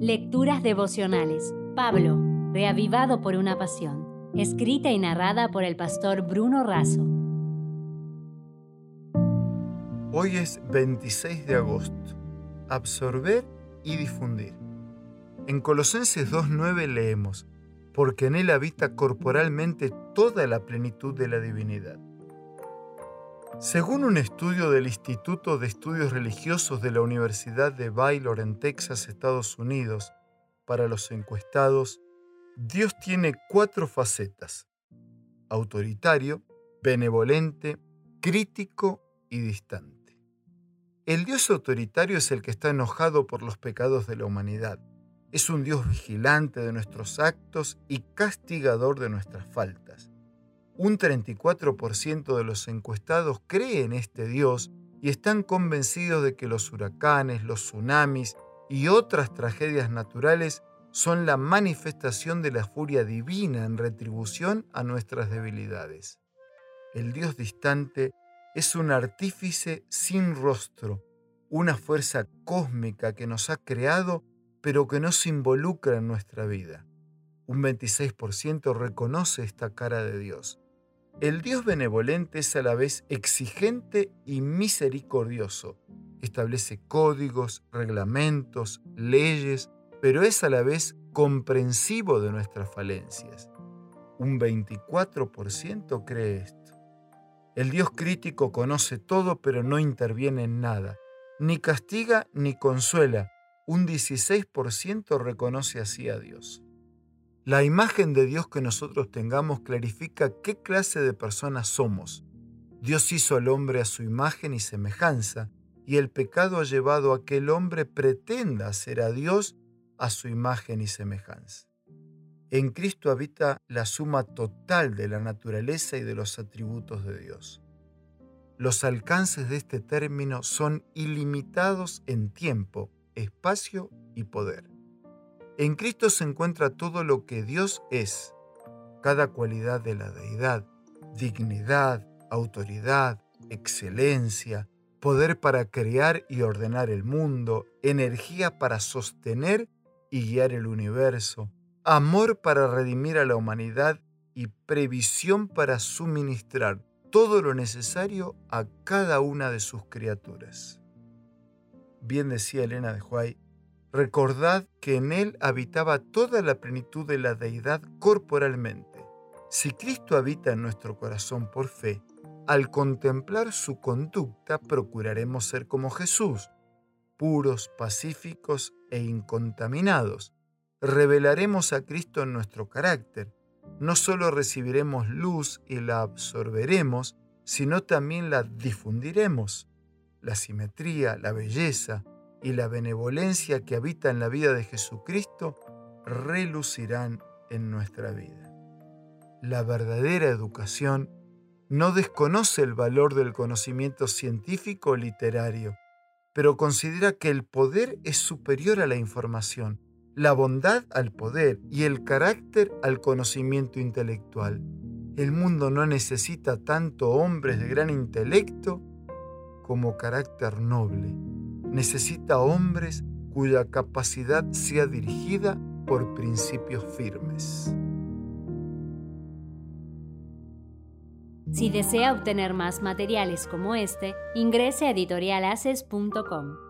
Lecturas devocionales. Pablo, reavivado por una pasión. Escrita y narrada por el pastor Bruno Razo. Hoy es 26 de agosto. Absorber y difundir. En Colosenses 2.9 leemos, porque en él habita corporalmente toda la plenitud de la divinidad. Según un estudio del Instituto de Estudios Religiosos de la Universidad de Baylor en Texas, Estados Unidos, para los encuestados, Dios tiene cuatro facetas. Autoritario, benevolente, crítico y distante. El Dios autoritario es el que está enojado por los pecados de la humanidad. Es un Dios vigilante de nuestros actos y castigador de nuestras faltas. Un 34% de los encuestados cree en este Dios y están convencidos de que los huracanes, los tsunamis y otras tragedias naturales son la manifestación de la furia divina en retribución a nuestras debilidades. El Dios distante es un artífice sin rostro, una fuerza cósmica que nos ha creado pero que no se involucra en nuestra vida. Un 26% reconoce esta cara de Dios. El Dios benevolente es a la vez exigente y misericordioso. Establece códigos, reglamentos, leyes, pero es a la vez comprensivo de nuestras falencias. Un 24% cree esto. El Dios crítico conoce todo pero no interviene en nada. Ni castiga ni consuela. Un 16% reconoce así a Dios. La imagen de Dios que nosotros tengamos clarifica qué clase de personas somos. Dios hizo al hombre a su imagen y semejanza, y el pecado ha llevado a que el hombre pretenda ser a Dios a su imagen y semejanza. En Cristo habita la suma total de la naturaleza y de los atributos de Dios. Los alcances de este término son ilimitados en tiempo, espacio y poder. En Cristo se encuentra todo lo que Dios es, cada cualidad de la deidad, dignidad, autoridad, excelencia, poder para crear y ordenar el mundo, energía para sostener y guiar el universo, amor para redimir a la humanidad y previsión para suministrar todo lo necesario a cada una de sus criaturas. Bien decía Elena de Huay, Recordad que en él habitaba toda la plenitud de la deidad corporalmente. Si Cristo habita en nuestro corazón por fe, al contemplar su conducta procuraremos ser como Jesús, puros, pacíficos e incontaminados. Revelaremos a Cristo en nuestro carácter. No solo recibiremos luz y la absorberemos, sino también la difundiremos. La simetría, la belleza, y la benevolencia que habita en la vida de Jesucristo relucirán en nuestra vida. La verdadera educación no desconoce el valor del conocimiento científico o literario, pero considera que el poder es superior a la información, la bondad al poder y el carácter al conocimiento intelectual. El mundo no necesita tanto hombres de gran intelecto como carácter noble necesita hombres cuya capacidad sea dirigida por principios firmes. Si desea obtener más materiales como este, ingrese a editorialaces.com.